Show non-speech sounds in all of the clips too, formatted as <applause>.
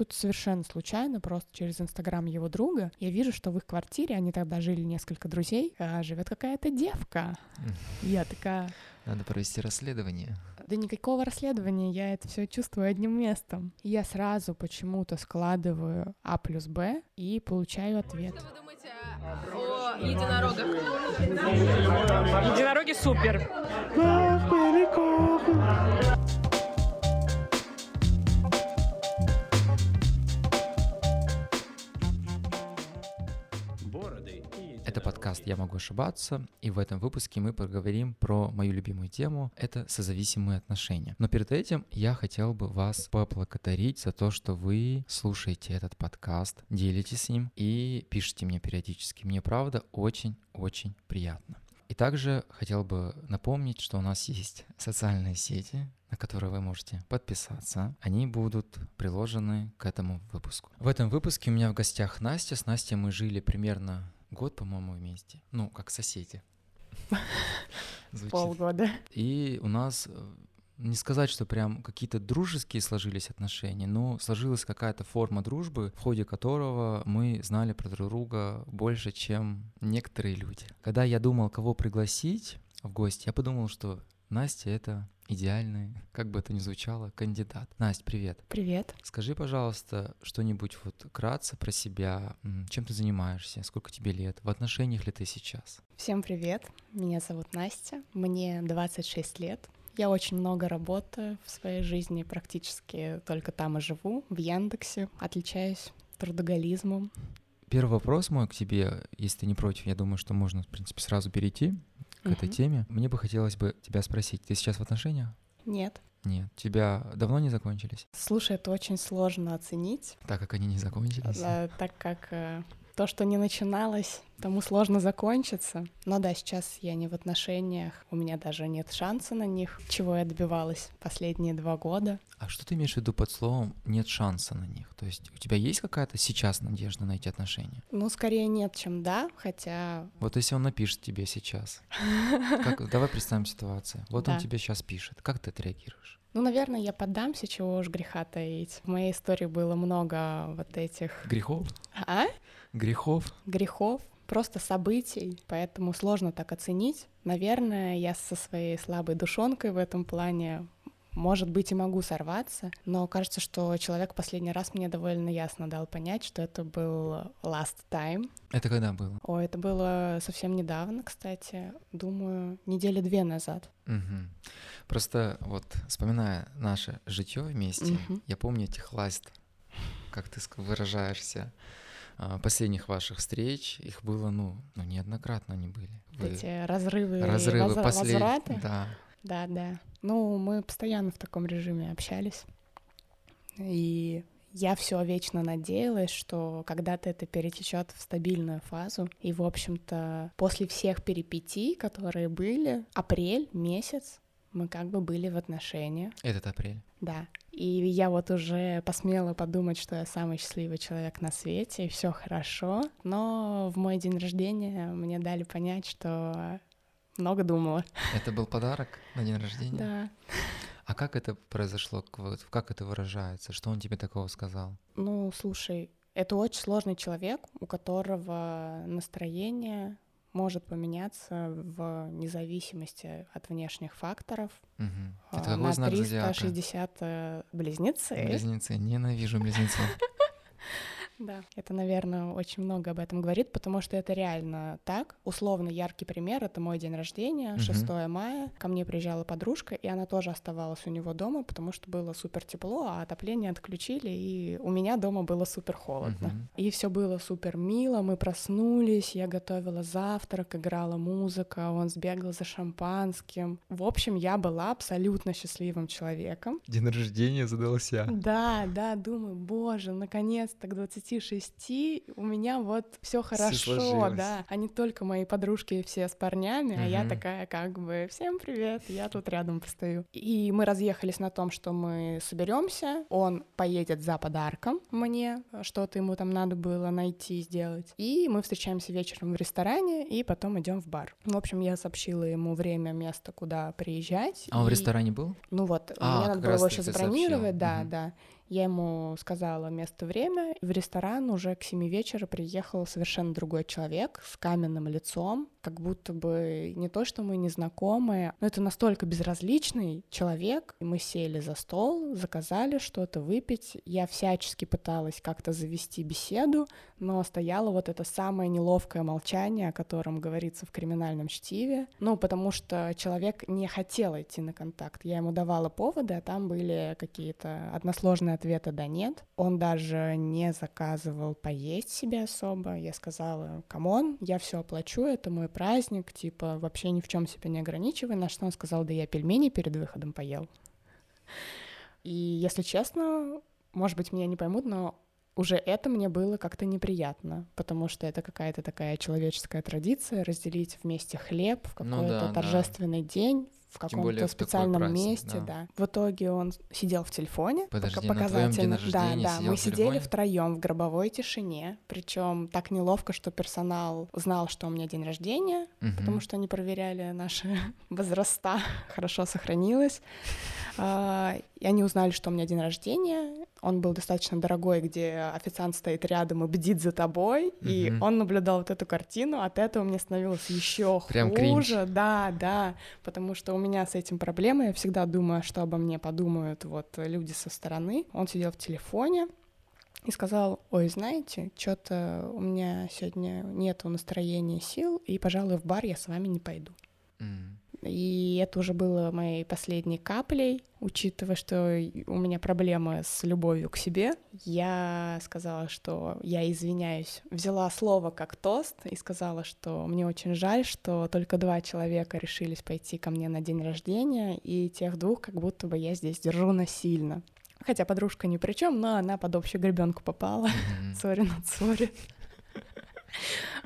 тут совершенно случайно, просто через Инстаграм его друга, я вижу, что в их квартире, они тогда жили несколько друзей, а живет какая-то девка. Я такая... Надо провести расследование. Да никакого расследования, я это все чувствую одним местом. Я сразу почему-то складываю А плюс Б и получаю ответ. Что вы думаете о единорогах? Единороги супер. Это подкаст «Я могу ошибаться», и в этом выпуске мы поговорим про мою любимую тему — это созависимые отношения. Но перед этим я хотел бы вас поблагодарить за то, что вы слушаете этот подкаст, делитесь с ним и пишите мне периодически. Мне правда очень-очень приятно. И также хотел бы напомнить, что у нас есть социальные сети, на которые вы можете подписаться. Они будут приложены к этому выпуску. В этом выпуске у меня в гостях Настя. С Настей мы жили примерно год, по-моему, вместе. Ну, как соседи. <laughs> Полгода. И у нас э, не сказать, что прям какие-то дружеские сложились отношения, но сложилась какая-то форма дружбы, в ходе которого мы знали про друг друга больше, чем некоторые люди. Когда я думал, кого пригласить в гости, я подумал, что Настя — это идеальный, как бы это ни звучало, кандидат. Настя, привет. Привет. Скажи, пожалуйста, что-нибудь вот кратко про себя. Чем ты занимаешься? Сколько тебе лет? В отношениях ли ты сейчас? Всем привет. Меня зовут Настя. Мне 26 лет. Я очень много работаю в своей жизни, практически только там и живу, в Яндексе. Отличаюсь трудоголизмом. Первый вопрос мой к тебе, если ты не против, я думаю, что можно, в принципе, сразу перейти к этой Мгм. теме. Мне бы хотелось бы тебя спросить, ты сейчас в отношениях? Нет. Нет. Тебя давно не закончились? Слушай, это очень сложно оценить, Так как они не закончились? так как э, то, что не начиналось, тому сложно закончиться. Но да, сейчас я не в отношениях, у меня даже нет шанса на них, чего я добивалась последние два года. А что ты имеешь в виду под словом «нет шанса на них»? То есть у тебя есть какая-то сейчас надежда найти отношения? Ну, скорее нет, чем да, хотя Вот если он напишет тебе сейчас, как- <laughs> давай представим ситуацию. Вот он Да. тебе сейчас пишет, как ты отреагируешь? Ну, наверное, я поддамся, чего уж греха таить. В моей истории было много вот этих... Грехов? А? Грехов? Грехов, просто событий, поэтому сложно так оценить. Наверное, я со своей слабой душонкой в этом плане может быть, и могу сорваться, но кажется, что человек последний раз мне довольно ясно дал понять, что это был last time. Это когда было? О, это было совсем недавно, кстати, думаю, недели две назад. Мгм. Просто вот вспоминая наше житье вместе, Мгм. я помню этих ласт, как ты выражаешься, последних ваших встреч, их было, ну, ну неоднократно они были. Вы- Эти разрывы, разрывы возра- последних. возвраты. Да. Да, да. Ну, мы постоянно в таком режиме общались. И я все вечно надеялась, что когда-то это перетечет в стабильную фазу. И, в общем-то, после всех перипетий, которые были, апрель месяц, мы как бы были в отношениях. Этот апрель. Да. И я вот уже посмела подумать, что я самый счастливый человек на свете, и все хорошо. Но в мой день рождения мне дали понять, что много думала. Это был подарок на день рождения? Да. А как это произошло? Как это выражается? Что он тебе такого сказал? Ну, слушай, это очень сложный человек, у которого настроение может поменяться в независимости от внешних факторов. А, Это какой на знак зодиака? 360 э, близнецы. Близнецы. Ненавижу близнецов. <laughs> Да, это, наверное, очень много об этом говорит, потому что это реально так. Условно яркий пример — это мой день рождения, Мгм. 6 мая. Ко мне приезжала подружка, и она тоже оставалась у него дома, потому что было супер тепло, а отопление отключили, и у меня дома было супер холодно. Мгм. И все было супер мило, мы проснулись, я готовила завтрак, играла музыка, он сбегал за шампанским. В общем, я была абсолютно счастливым человеком. День рождения задался. Да, да, думаю, боже, наконец-то к 26 у меня вот все хорошо, да, а не только мои подружки все с парнями, а я такая как бы всем привет, я тут рядом постою. И мы разъехались на том, что мы соберемся, он поедет за подарком мне, что-то ему там надо было найти, сделать, и мы встречаемся вечером в ресторане, и потом идем в бар. В общем, я сообщила ему время, место, куда приезжать. А он в и- ресторане был? ну вот, А, мне надо было его забронировать, сообщила. да, Мгм. да. Я ему сказала место, время. В ресторан уже к семи вечера приехал совершенно другой человек с каменным лицом, как будто бы не то, что мы незнакомые, но это настолько безразличный человек. Мы сели за стол, заказали что-то выпить. Я всячески пыталась как-то завести беседу, но стояло вот это самое неловкое молчание, о котором говорится в криминальном чтиве. Ну, потому что человек не хотел идти на контакт. Я ему давала поводы, а там были какие-то односложные ответы «да», «нет». Он даже не заказывал поесть себе особо. Я сказала, come on, я все оплачу, это мой праздник, типа, вообще ни в чем себя не ограничивай, на что он сказал, да я пельмени перед выходом поел. И, если честно, может быть, меня не поймут, но уже это мне было как-то неприятно, потому что это какая-то такая человеческая традиция разделить вместе хлеб в Ну какой-то да, торжественный день в каком-то специальном праздник, месте, да. да. В итоге он сидел в телефоне, Подожди, показательно. да, да, мы сидели втроем в гробовой тишине, причем так неловко, что персонал знал, что у меня день рождения, Мгм. потому что они проверяли наши <laughs> возраста, <laughs> хорошо сохранилось. А, И они узнали, что у меня день рождения. Он был достаточно дорогой, где официант стоит рядом и бдит за тобой. И Мгм. он наблюдал вот эту картину. От этого мне становилось еще Прям хуже. Да, да. Потому что у меня с этим проблемы. Я всегда думаю, что обо мне подумают вот люди со стороны. Он сидел в телефоне и сказал, ой, знаете, что-то у меня сегодня нету настроения сил, и, пожалуй, в бар я с вами не пойду. М. И это уже было моей последней каплей, учитывая, что у меня проблемы с любовью к себе. Я сказала, что я извиняюсь. Взяла слово как тост и сказала, что мне очень жаль, что только два человека решились пойти ко мне на день рождения, и тех двух как будто бы я здесь держу насильно. Хотя подружка ни при чем, но она под общую гребенку попала. Сори на сори.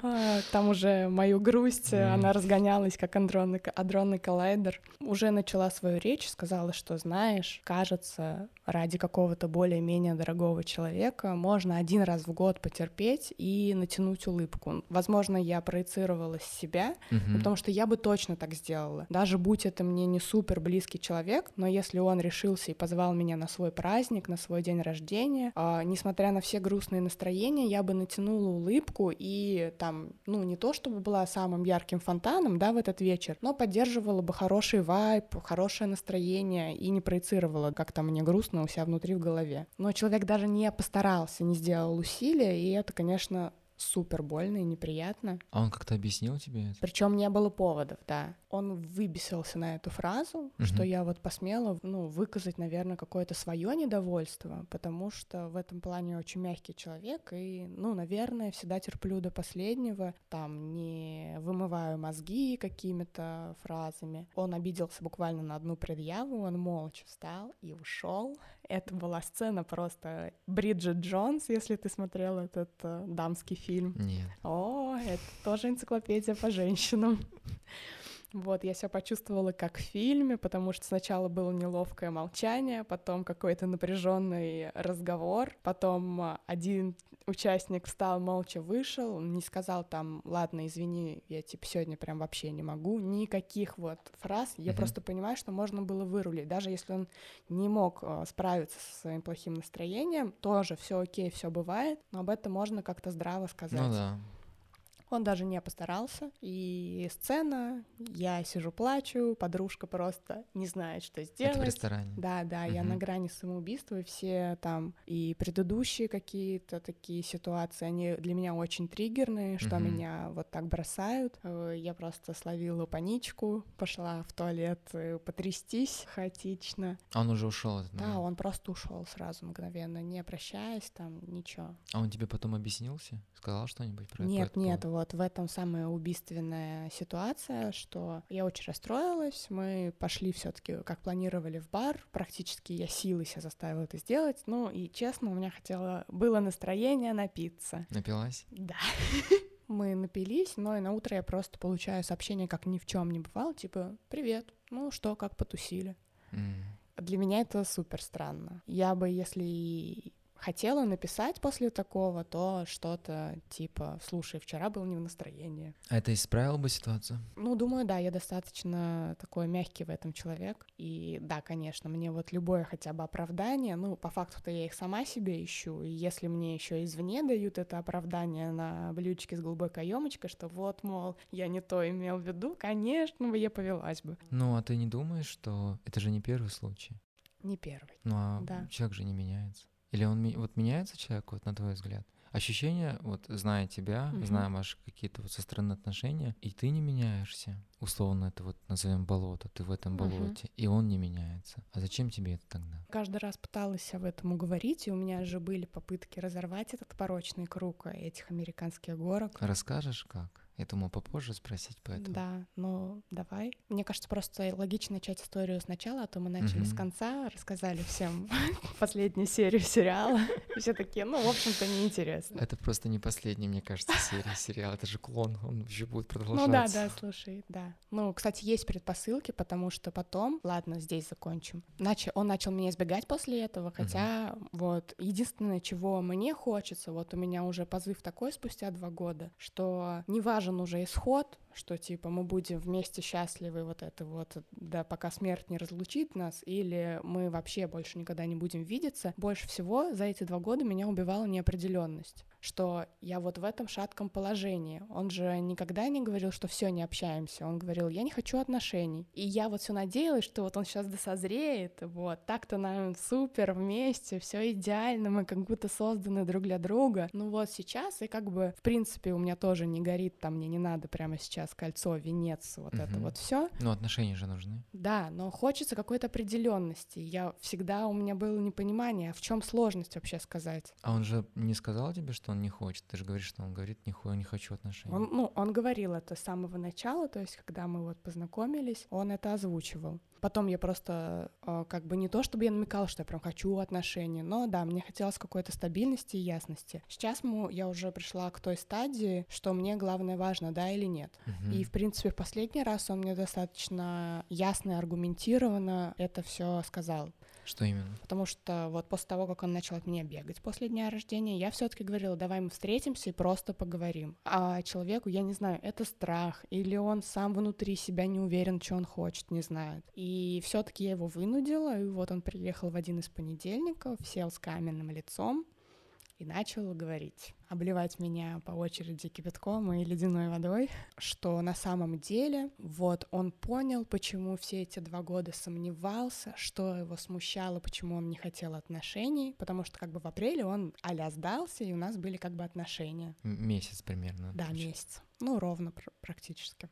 А, Там уже мою грусть, э, Мгм. она разгонялась, как адронный, адронный коллайдер. Уже начала свою речь, сказала, что, знаешь, кажется, ради какого-то более-менее дорогого человека можно один раз в год потерпеть и натянуть улыбку. Возможно, я проецировала себя, Мгм. потому что я бы точно так сделала. Даже будь это мне не супер близкий человек, но если он решился и позвал меня на свой праздник, на свой день рождения, а, несмотря на все грустные настроения, я бы натянула улыбку и там, ну, не то чтобы была самым ярким фонтаном, да, в этот вечер, но поддерживала бы хороший вайб, хорошее настроение и не проецировала, как там мне грустно у себя внутри в голове. Но человек даже не постарался, не сделал усилия, и это, конечно, супер больно и неприятно. А он как-то объяснил тебе это? Причем не было поводов, да. Он выбесился на эту фразу, что Мгм. я вот посмела, ну, выказать, наверное, какое-то свое недовольство, потому что в этом плане очень мягкий человек, и, ну, наверное, всегда терплю до последнего, там, не вымываю мозги какими-то фразами. Он обиделся буквально на одну предъяву, он молча встал и ушел. Это была сцена просто Бриджит Джонс, если ты смотрел этот э, дамский фильм. Нет. О, это тоже энциклопедия по женщинам. Вот, я себя почувствовала как в фильме, потому что сначала было неловкое молчание, потом какой-то напряженный разговор, потом а, один участник встал, молча вышел, не сказал там, ладно, извини, я типа сегодня прям вообще не могу, никаких вот фраз, я Мгм. просто понимаю, что можно было вырулить, даже если он не мог а, справиться со своим плохим настроением, тоже все окей, все бывает, но об этом можно как-то здраво сказать. Ну да. Он даже не постарался. И сцена, я сижу плачу, подружка просто не знает, что Это в сделать. ресторане. Да, да, я на грани самоубийства, и все там и предыдущие какие-то такие ситуации, они для меня очень триггерные, что Мгм. меня вот так бросают. Э, Я просто словила паничку, пошла в туалет э, потрястись хаотично. А он уже ушел. Да, он просто ушел сразу мгновенно, не прощаясь, там ничего. А он тебе потом объяснился? Сказал что-нибудь про Нет, по нет, этому? Вот в этом самая убийственная ситуация, что я очень расстроилась, мы пошли все таки как планировали, в бар, практически я силой себя заставила это сделать, ну и честно, у меня хотело, было настроение напиться. Напилась? Да. <laughs> Мы напились, но и на утро я просто получаю сообщение, как ни в чем не бывало, типа «Привет, ну что, как потусили?» Для меня это супер странно. Я бы, если и хотела написать после такого, то что-то типа, слушай, вчера был не в настроении. А это исправило бы ситуацию? Ну, думаю, да, я достаточно такой мягкий в этом человек. И да, конечно, мне вот любое хотя бы оправдание, ну, по факту-то я их сама себе ищу, и если мне еще извне дают это оправдание на блюдечке с голубой каемочкой, что вот, мол, я не то имел в виду, конечно бы я повелась бы. Ну, а ты не думаешь, что это же не первый случай? Не первый. Ну, а Да. человек же не меняется. Или он вот меняется человек, вот на твой взгляд? Ощущение, вот зная тебя, Мгм. зная ваши какие-то вот со стороны отношения, и ты не меняешься. Условно это вот назовем болото, ты в этом болоте, и он не меняется. А зачем тебе это тогда? Каждый раз пыталась об этом уговорить, и у меня же были попытки разорвать этот порочный круг этих американских горок. Расскажешь как? Я думал попозже спросить поэтому. Да, ну давай. Мне кажется, просто логично начать историю сначала, а то мы начали с Мгм. конца, рассказали всем <laughs> последнюю серию сериала. <laughs> И Все такие, ну, в общем-то, неинтересно. Это просто не последняя, мне кажется, серия <laughs> сериала. Это же клон, он еще будет Ну продолжаться. да, да, слушай, да. Ну, кстати, есть предпосылки, потому что потом, ладно, здесь закончим. Начал, он начал меня избегать после этого, хотя вот единственное, чего мне хочется, вот у меня уже позыв такой спустя два года, что не важен уже исход, что типа мы будем вместе счастливы, вот это вот, да, пока смерть не разлучит нас, или мы вообще больше никогда не будем видеться. Больше всего за эти два года меня убивала неопределенность что я вот в этом шатком положении. Он же никогда не говорил, что все не общаемся. Он говорил, я не хочу отношений. И я вот все надеялась, что вот он сейчас досозреет, вот так-то нам супер вместе, все идеально, мы как будто созданы друг для друга. Ну вот сейчас и как бы в принципе у меня тоже не горит, там мне не надо прямо сейчас кольцо, венец, вот это Мгм. вот все. Ну, отношения же нужны. Да, но хочется какой-то определенности. Я всегда у меня было непонимание, а в чем сложность вообще сказать. А он же не сказал тебе, что он не хочет? Ты же говоришь, что он говорит, нихуя не хочу отношений. Он, ну, он говорил это с самого начала, то есть, когда мы вот познакомились, он это озвучивал. Потом я просто э, как бы не то, чтобы я намекала, что я прям хочу отношений, но да, мне хотелось какой-то стабильности и ясности. Сейчас мы, я уже пришла к той стадии, что мне главное важно, да или нет. Мгм. И, в принципе, в последний раз он мне достаточно ясно и аргументированно это все сказал. Что именно? Потому что вот после того, как он начал от меня бегать после дня рождения, я все-таки говорила, давай мы встретимся и просто поговорим. А человеку, я не знаю, это страх, или он сам внутри себя не уверен, что он хочет, не знает. И все-таки я его вынудила, и вот он приехал в один из понедельников, сел с каменным лицом и начал говорить, обливать меня по очереди кипятком и ледяной водой, что на самом деле вот он понял, почему все эти два года сомневался, что его смущало, почему он не хотел отношений, потому что как бы в апреле он а сдался, и у нас были как бы отношения. Месяц примерно. Да, получается. месяц. Ну, ровно пр- практически.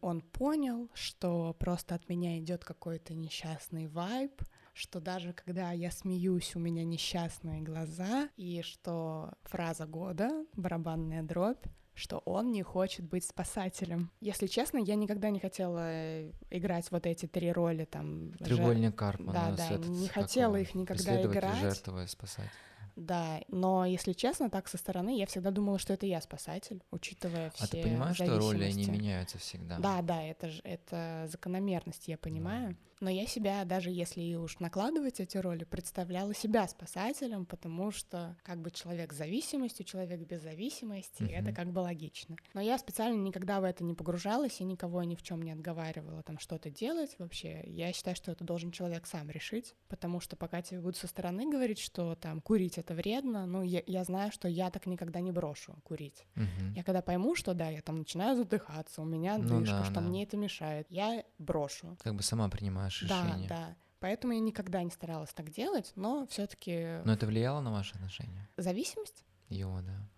Он понял, что просто от меня идет какой-то несчастный вайб, что даже когда я смеюсь, у меня несчастные глаза, и что фраза года, барабанная дробь, что он не хочет быть спасателем. Если честно, я никогда не хотела э, играть вот эти три роли там. Треугольник Карпмана. Да, с да, этот, не хотела их никогда играть. жертва и спасатель. Да, но если честно, так со стороны я всегда думала, что это я спасатель, учитывая все А ты понимаешь, что роли они меняются всегда? Да, да, это же это закономерность, я понимаю. Но я себя, даже если и уж накладывать эти роли, представляла себя спасателем, потому что как бы человек с зависимостью, человек без зависимости, Мгм. это как бы логично. Но я специально никогда в это не погружалась и никого ни в чем не отговаривала там что-то делать вообще. Я считаю, что это должен человек сам решить, потому что пока тебе будут со стороны говорить, что там курить это вредно, ну я, я знаю, что я так никогда не брошу курить. Мгм. Я когда пойму, что да, я там начинаю задыхаться, у меня Ну дышка, да, что да. мне это мешает, я брошу. Как бы сама принимаешь Да, решение. да. Поэтому я никогда не старалась так делать, но все-таки Но это влияло на ваши отношения? зависимость, Его, да.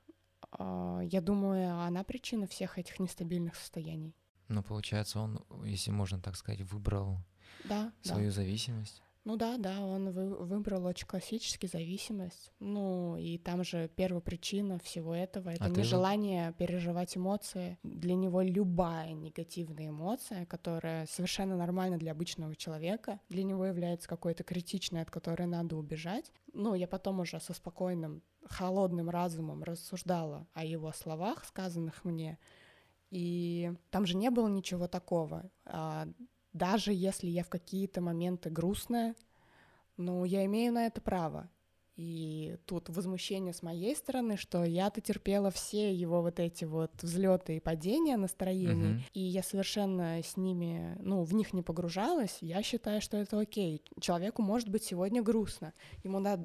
а, я думаю, она причина всех этих нестабильных состояний. Ну, получается, он, если можно так сказать, выбрал Да, да. свою зависимость. Ну да, да, он вы- выбрал очень классически зависимость. Ну и там же первая причина всего этого это А нежелание переживать эмоции. Для него любая негативная эмоция, которая совершенно нормальна для обычного человека, для него является какой-то критичной, от которой надо убежать. Ну, я потом уже со спокойным, холодным разумом рассуждала о его словах, сказанных мне. И там же не было ничего такого. Даже если я в какие-то моменты грустная, ну, я имею на это право. И тут возмущение с моей стороны, что я-то терпела все его вот эти вот взлеты и падения настроений, Мгм. и я совершенно с ними, ну, в них не погружалась. Я считаю, что это окей. Человеку может быть сегодня грустно. Ему да,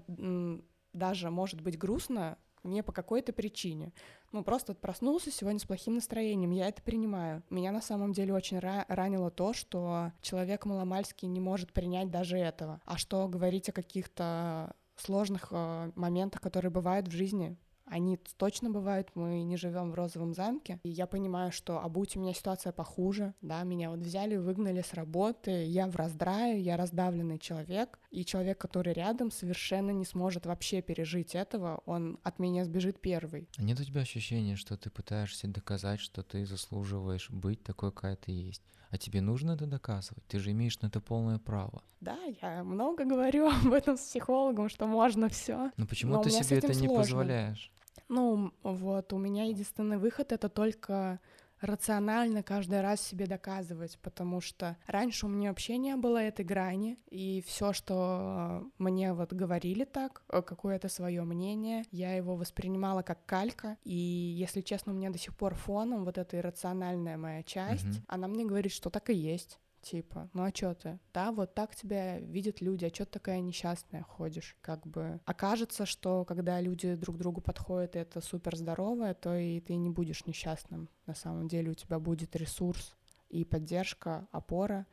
даже может быть грустно не по какой-то причине. Ну, просто проснулся сегодня с плохим настроением, я это принимаю. Меня на самом деле очень ра- ранило то, что человек маломальский не может принять даже этого. А что говорить о каких-то сложных э, моментах, которые бывают в жизни? Они точно бывают, мы не живем в розовом замке. И я понимаю, что, а будь у меня ситуация похуже, да, меня вот взяли, выгнали с работы, я в раздрае, я раздавленный человек, и человек, который рядом, совершенно не сможет вообще пережить этого, он от меня сбежит первый. А нет у тебя ощущения, что ты пытаешься доказать, что ты заслуживаешь быть такой, какая ты есть? А тебе нужно это доказывать? Ты же имеешь на это полное право. Да, я много говорю <laughs> об этом с психологом, что можно все. Но почему Но ты себе это не сложно. позволяешь? Ну, вот, у меня единственный выход — это только рационально каждый раз себе доказывать, потому что раньше у меня вообще не было этой грани, и все, что э, мне вот говорили так, э, какое-то свое мнение, я его воспринимала как калька, и, если честно, у меня до сих пор фоном вот эта иррациональная моя часть, Мгм. она мне говорит, что так и есть. Типа, ну а чё ты? Да, вот так тебя видят люди, а чё ты такая несчастная ходишь? Как бы окажется, что когда люди друг другу подходят, и это супер здоровое, то и ты не будешь несчастным. На самом деле у тебя будет ресурс и поддержка, опора.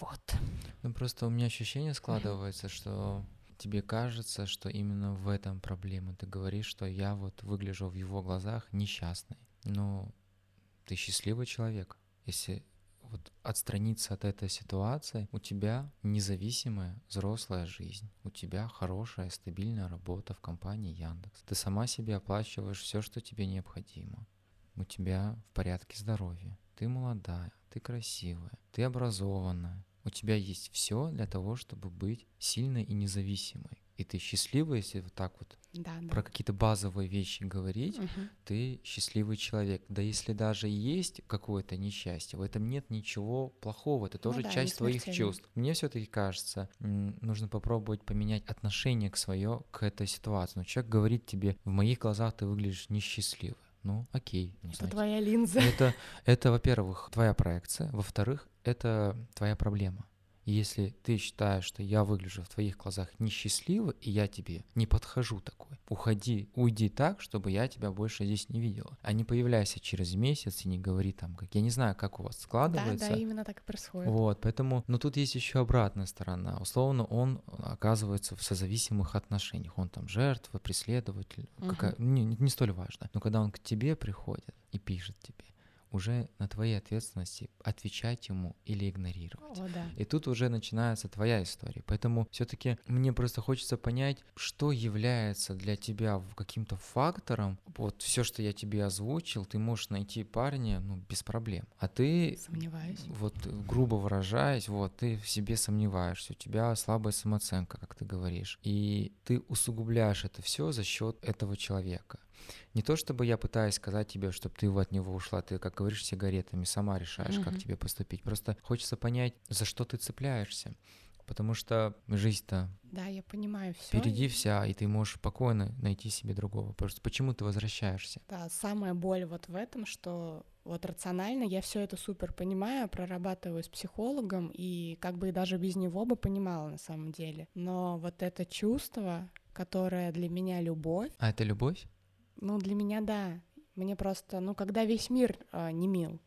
Вот. Ну просто у меня ощущение складывается, что тебе кажется, что именно в этом проблема. Ты говоришь, что я вот выгляжу в его глазах несчастной. Но ты счастливый человек. Если вот отстраниться от этой ситуации, у тебя независимая взрослая жизнь, у тебя хорошая стабильная работа в компании Яндекс. Ты сама себе оплачиваешь все, что тебе необходимо. У тебя в порядке здоровья. Ты молодая, ты красивая, ты образованная. У тебя есть все для того, чтобы быть сильной и независимой. И ты счастливая, если вот так вот Да, да. про какие-то базовые вещи говорить, Мгм. ты счастливый человек. Да если даже есть какое-то несчастье, в этом нет ничего плохого, это тоже Ну да, часть твоих чувств. Мне все-таки кажется, нужно попробовать поменять отношение к свое к этой ситуации. Но человек говорит тебе, в моих глазах ты выглядишь несчастливо. Ну, окей. ну, Это знаете. твоя линза. Это, это, во-первых, твоя проекция, во-вторых, это твоя проблема. Если ты считаешь, что я выгляжу в твоих глазах несчастливо, и я тебе не подхожу такой, уходи, уйди так, чтобы я тебя больше здесь не видела. А не появляйся через месяц и не говори там, как я не знаю, как у вас Да, складывается. да, именно так и происходит. Вот, поэтому, но тут есть еще обратная сторона. Условно, он оказывается в созависимых отношениях. Он там жертва, преследователь, Мгм. какая- не, не столь важно. Но когда он к тебе приходит и пишет тебе, уже на твоей ответственности отвечать ему или игнорировать. О, да. И тут уже начинается твоя история. Поэтому все-таки мне просто хочется понять, что является для тебя каким-то фактором. Вот все, что я тебе озвучил, ты можешь найти парня ну, без проблем. А ты Сомневаюсь. вот грубо выражаясь, вот ты в себе сомневаешься, у тебя слабая самооценка, как ты говоришь, и ты усугубляешь это все за счет этого человека. Не то чтобы я пытаюсь сказать тебе, чтобы ты от него ушла, ты, как говоришь, сигаретами сама решаешь, как Мгм. тебе поступить. Просто хочется понять, за что ты цепляешься. Потому что жизнь-то Да, я понимаю все. впереди вся, и ты можешь спокойно найти себе другого. Просто почему ты возвращаешься? Да, самая боль вот в этом, что вот рационально я все это супер понимаю, прорабатываю с психологом, и как бы даже без него бы понимала на самом деле. Но вот это чувство, которое для меня любовь, А это любовь? Ну для меня да. Мне просто, ну когда весь мир а, не мил.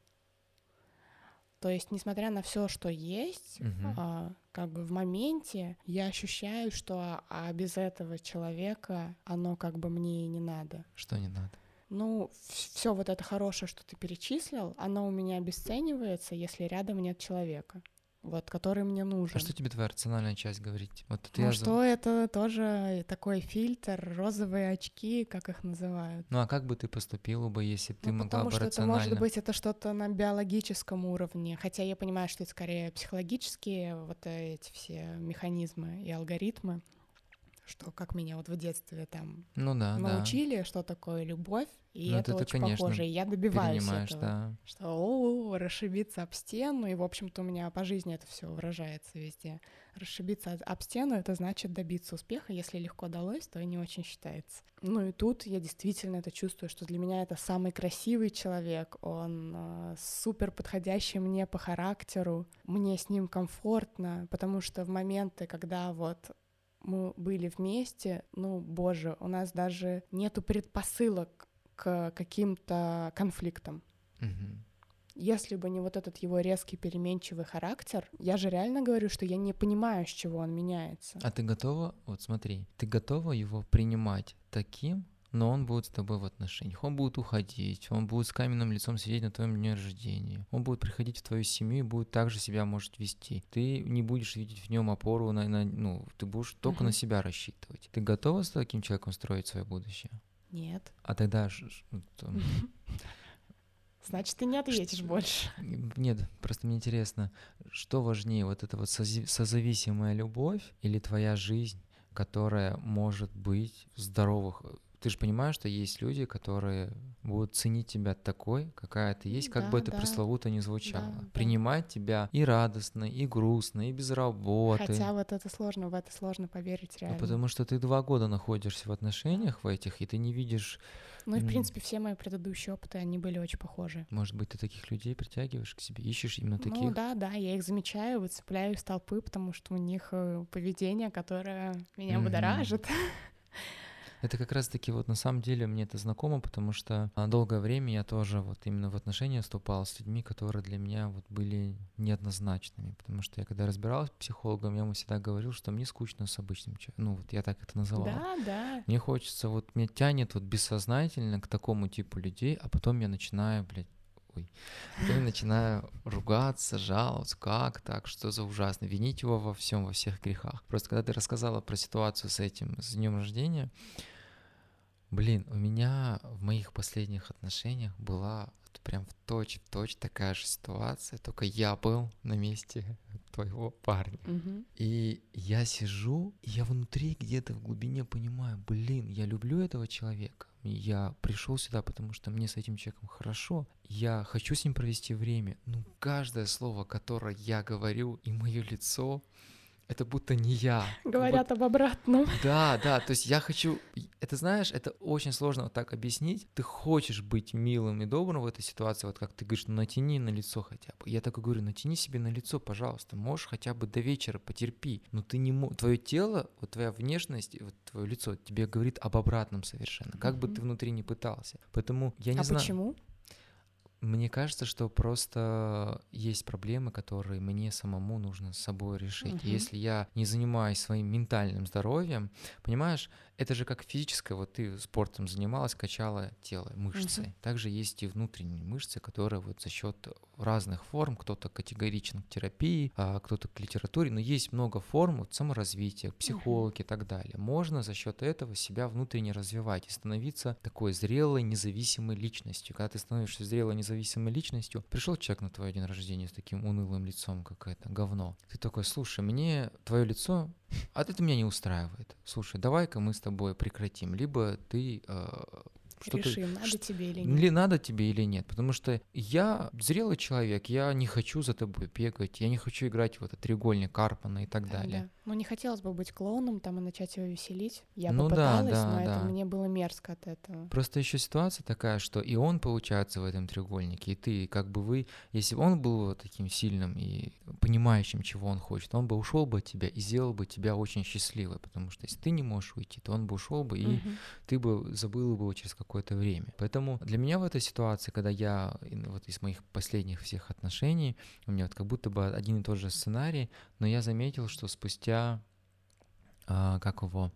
То есть, несмотря на все, что есть, Мгм. а, как бы в моменте я ощущаю, что а без этого человека оно как бы мне и не надо. Что не надо? Ну, все вот это хорошее, что ты перечислил, оно у меня обесценивается, если рядом нет человека, вот, который мне нужен. А что тебе твоя рациональная часть говорит? Вот Ну, озв- что это тоже такой фильтр, розовые очки, как их называют. Ну а как бы ты поступила бы, если бы ты Ну, могла потому бы что это рационально? может быть это что-то на биологическом уровне, хотя я понимаю, что это скорее психологические вот эти все механизмы и алгоритмы, что как меня вот в детстве там Ну да, да. научили, что такое любовь, и Ну, это ты, очень конечно, похоже, и я добиваюсь этого. да. Что о, расшибиться об стену, и, в общем-то, у меня по жизни это все выражается везде. Расшибиться об- об стену — это значит добиться успеха, если легко далось, то и не очень считается. Ну и тут я действительно это чувствую, что для меня это самый красивый человек, он э, супер подходящий мне по характеру, мне с ним комфортно, потому что в моменты, когда вот мы были вместе, ну, боже, у нас даже нету предпосылок к каким-то конфликтам. Мгм. Если бы не вот этот его резкий переменчивый характер, я же реально говорю, что я не понимаю, с чего он меняется. А ты готова, вот смотри, ты готова его принимать таким, но он будет с тобой в отношениях. Он будет уходить, он будет с каменным лицом сидеть на твоем дне рождения. Он будет приходить в твою семью и будет так же себя может вести. Ты не будешь видеть в нем опору на, на- ну, ты будешь только на Мгм. себя рассчитывать. Ты готова с таким человеком строить свое будущее? Нет. А тогда ну, <laughs> <laughs> Значит, ты не ответишь больше. Нет, просто мне интересно, что важнее, вот эта вот сози- созависимая любовь или твоя жизнь, которая может быть в здоровых... Ты же понимаешь, что есть люди, которые будут ценить тебя такой, какая ты есть, как Да, бы это да. пресловуто не звучало. Да, да. Принимать тебя и радостно, и грустно, и без работы. Хотя вот это сложно, в это сложно поверить Ну, реально. потому что ты два года находишься в отношениях в этих, и ты не видишь, Ну и, в принципе, все мои предыдущие опыты, они были очень похожи. может быть, ты таких людей притягиваешь к себе, ищешь именно таких. Ну да, да, я их замечаю, выцепляю из толпы, потому что у них э, поведение, которое меня Мгм. будоражит. <laughs> Это как раз-таки вот на самом деле мне это знакомо, потому что а, долгое время я тоже вот именно в отношения вступал с людьми, которые для меня вот были неоднозначными, потому что я когда разбирался с психологом, я ему всегда говорил, что мне скучно с обычным человеком, ну вот я так это называл. Да, да. Мне хочется, вот меня тянет вот бессознательно к такому типу людей, а потом я начинаю, блядь, ой, потом я начинаю ругаться, жаловаться, как так, что за ужасно, винить его во всем, во всех грехах. Просто когда ты рассказала про ситуацию с этим, с днем рождения, блин, у меня в моих последних отношениях была вот прям в точь в точь такая же ситуация, только я был на месте твоего парня. Мгм. И я сижу, и я внутри где-то в глубине понимаю, блин, я люблю этого человека. Я пришел сюда, потому что мне с этим человеком хорошо. Я хочу с ним провести время. Ну, каждое слово, которое я говорю, и мое лицо, это будто не я. Говорят об обратном. Да, да, то есть я хочу, это знаешь, это очень сложно вот так объяснить. Ты хочешь быть милым и добрым в этой ситуации, вот как ты говоришь, ну натяни на лицо хотя бы. Я так и говорю, натяни себе на лицо, пожалуйста, можешь хотя бы до вечера потерпи. Но ты не можешь, твое тело, вот твоя внешность, вот твое лицо тебе говорит об обратном совершенно, как бы Мгм. ты внутри не пытался. Поэтому я не а знаю. почему? Мне кажется, что просто есть проблемы, которые мне самому нужно с собой решить. Мгм. Если я не занимаюсь своим ментальным здоровьем, понимаешь, это же как физическое, вот ты спортом занималась, качала тело, мышцы. Мгм. Также есть и внутренние мышцы, которые вот за счет разных форм, кто-то категоричен к терапии, а кто-то к литературе, но есть много форм вот, саморазвития, психологи и так далее. Можно за счет этого себя внутренне развивать и становиться такой зрелой, независимой личностью. Когда ты становишься зрелой, независимой личностью, пришел человек на твой день рождения с таким унылым лицом, как это говно. Ты такой, слушай, мне твое лицо, а это меня не устраивает. Слушай, давай-ка мы с тобой прекратим. Либо ты э, что-то Решим, надо ш- тебе или нет. ли надо тебе или нет. Потому что я зрелый человек, я не хочу за тобой бегать, я не хочу играть в этот треугольник Карпана и так Да, далее. да. Ну, не хотелось бы быть клоуном там и начать его веселить. Я Ну да, попыталась, да, но это да. мне было мерзко от этого. Просто еще ситуация такая, что и он получается в этом треугольнике, и ты, как бы вы, если бы он был вот таким сильным и понимающим, чего он хочет, он бы ушел бы от тебя и сделал бы тебя очень счастливой, потому что если ты не можешь уйти, то он бы ушел бы и Мгм. ты бы забыл бы через какое-то время. Поэтому для меня в этой ситуации, когда я вот из моих последних всех отношений, у меня вот как будто бы один и тот же сценарий, но я заметил, что спустя а, как его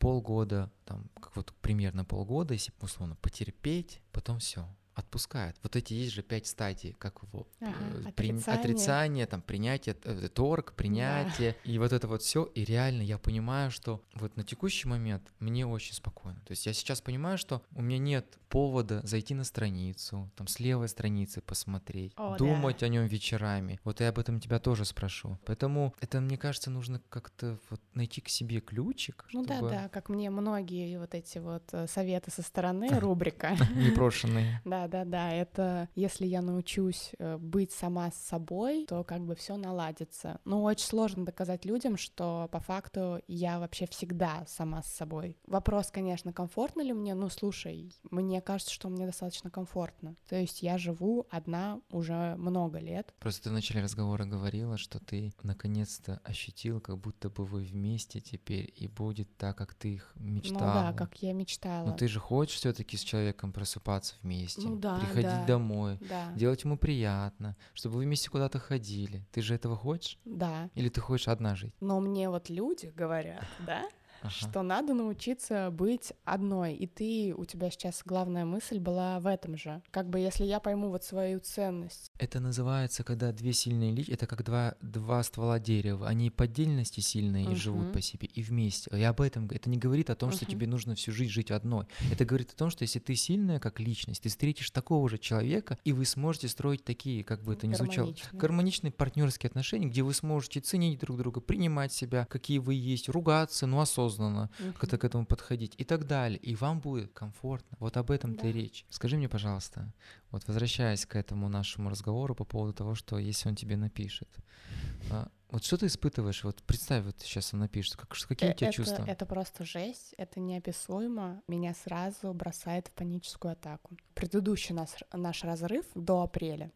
полгода, там, как вот примерно полгода, если условно потерпеть, потом все. Отпускает. Вот эти есть же пять стадий, как его Ага, э, при- отрицание. отрицание, там принятие, э, торг, принятие и вот это вот все. И реально я понимаю, что вот на текущий момент мне очень спокойно. То есть я сейчас понимаю, что у меня нет повода зайти на страницу, там с левой страницы посмотреть, О, да. думать о нем вечерами. Вот я об этом тебя тоже спрошу. Поэтому это мне кажется нужно как-то вот найти к себе ключик, Ну да, чтобы да, как мне многие вот эти вот э, советы со стороны, <laughs> рубрика. <laughs> непрошенные. <laughs> Да, да, да, это если я научусь э, быть сама с собой, то как бы все наладится. Но очень сложно доказать людям, что по факту я вообще всегда сама с собой. Вопрос, конечно, комфортно ли мне? Ну, слушай, мне кажется, что мне достаточно комфортно. То есть я живу одна уже много лет. Просто ты в начале разговора говорила, что ты наконец-то ощутил, как будто бы вы вместе теперь, и будет так, как ты их мечтала. Ну да, как я мечтала. Но ты же хочешь все-таки с человеком просыпаться вместе, Ну да, приходить да. домой, Да, делать ему приятно, чтобы вы вместе куда-то ходили. Ты же этого хочешь? да. Или ты хочешь одна жить? Но мне вот люди говорят, да, Ага. что надо научиться быть одной. И ты, у тебя сейчас главная мысль была в этом же. Как бы если я пойму вот свою ценность. Это называется, когда две сильные личности, это как два, два ствола дерева. Они по отдельности сильные и живут по себе, и вместе. И об этом это не говорит о том, что Мгм. тебе нужно всю жизнь жить одной. Это говорит о том, что если ты сильная как личность, ты встретишь такого же человека, и вы сможете строить такие, как бы это ни звучало, Гармоничные. гармоничные партнерские отношения, где вы сможете ценить друг друга, принимать себя, какие вы есть, ругаться, но осознанно, Мгм. как-то к этому подходить и так далее. И вам будет комфортно. Вот об этом-то и Да. речь. Скажи мне, пожалуйста, вот возвращаясь к этому нашему разговору по поводу того, что если он тебе напишет, а, вот что ты испытываешь? Вот представь, вот сейчас он напишет, как, какие у Э, тебя это, чувства? Это просто жесть, это неописуемо. Меня сразу бросает в паническую атаку. Предыдущий наш, наш разрыв до апреля.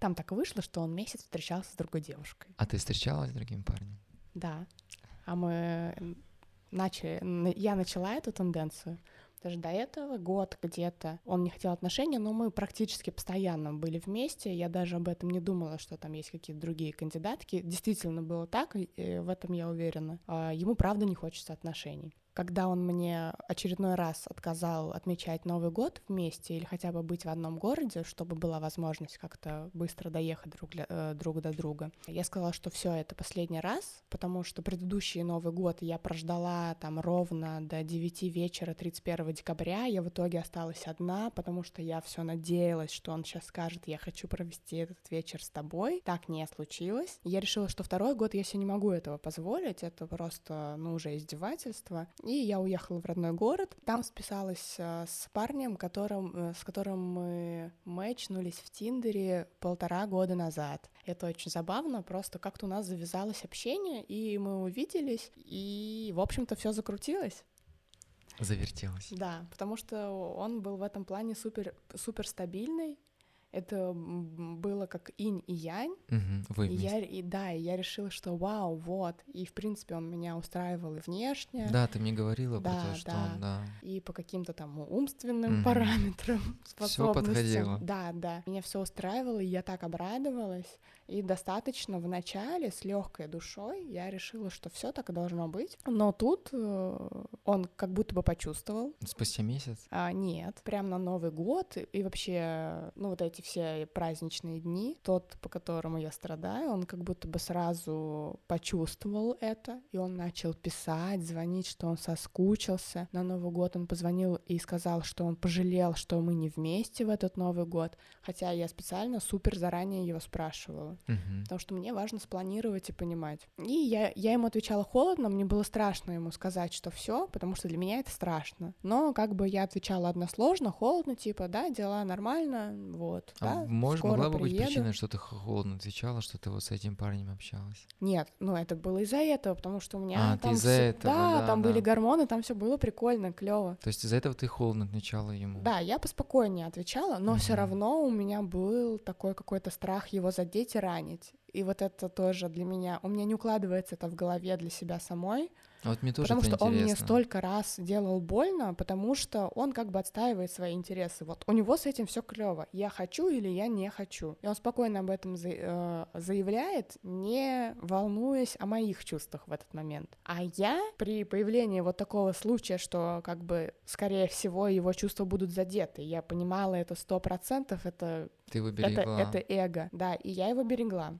Там так вышло, что он месяц встречался с другой девушкой. А ты встречалась с другим парнем? Да. А мы начали, я начала эту тенденцию. Даже до этого год где-то он не хотел отношений, но мы практически постоянно были вместе. Я даже об этом не думала, что там есть какие-то другие кандидатки. Действительно было так, и в этом я уверена. А Ему правда не хочется отношений. Когда он мне очередной раз отказал отмечать Новый год вместе или хотя бы быть в одном городе, чтобы была возможность как-то быстро доехать друг, для- э, друг до друга, я сказала, что все это последний раз, потому что предыдущий Новый год я прождала там ровно до 9 вечера 31 декабря. Я в итоге осталась одна, потому что я все надеялась, что он сейчас скажет, я хочу провести этот вечер с тобой. Так не случилось. Я решила, что второй год я себе не могу этого позволить. Это просто, ну, уже издевательство. И я уехала в родной город. Там списалась э, с парнем, которым, э, с которым мы мэчнулись в Тиндере полтора года назад. Это очень забавно, просто как-то у нас завязалось общение, и мы увиделись, и, в общем-то, все закрутилось. Завертелась. Да, потому что он был в этом плане супер, супер стабильный. Это было как инь и янь. Мгм, Вы И я, и да, и я решила, что вау, вот. И, в принципе, он меня устраивал и внешне, Да, ты мне говорила про Да, то, что да. он, да. и по каким-то там умственным Мгм. параметрам, <laughs> способностям. подходило. Да, да. Меня все устраивало, и я так обрадовалась. И достаточно в начале с легкой душой я решила, что все так и должно быть. Но тут э, он как будто бы почувствовал, Спустя месяц? а, нет, прям на Новый год и вообще, ну, вот эти все праздничные дни, тот, по которому я страдаю, он как будто бы сразу почувствовал это, и он начал писать, звонить, что он соскучился. На Новый год он позвонил и сказал, что он пожалел, что мы не вместе в этот Новый год, хотя я специально супер заранее его спрашивала Мгм. потому что мне важно спланировать и понимать. И я, я ему отвечала холодно, мне было страшно ему сказать, что все, потому что для меня это страшно. Но как бы я отвечала односложно, холодно, типа, да, дела нормально, вот, А да, может, могла бы быть приеду. причина, что ты холодно отвечала, что ты вот с этим парнем общалась? Нет, ну это было из-за этого, потому что у меня А, там из-за всё- этого, да, да, там да. были гормоны, там все было прикольно, клево. То есть из-за этого ты холодно отвечала ему? Да, я поспокойнее отвечала, но все Мгм. равно у меня был такой какой-то страх его задеть и ранить. И вот это тоже для меня, у меня не укладывается это в голове для себя самой, вот мне тоже потому это что он мне интересно. столько раз делал больно, потому что он как бы отстаивает свои интересы. Вот у него с этим все клево. Я хочу или я не хочу. И он спокойно об этом за- э, заявляет, не волнуясь о моих чувствах в этот момент. А я при появлении вот такого случая, что как бы скорее всего его чувства будут задеты, я понимала это сто процентов, это Ты его это, берегла. это эго, да, и я его берегла.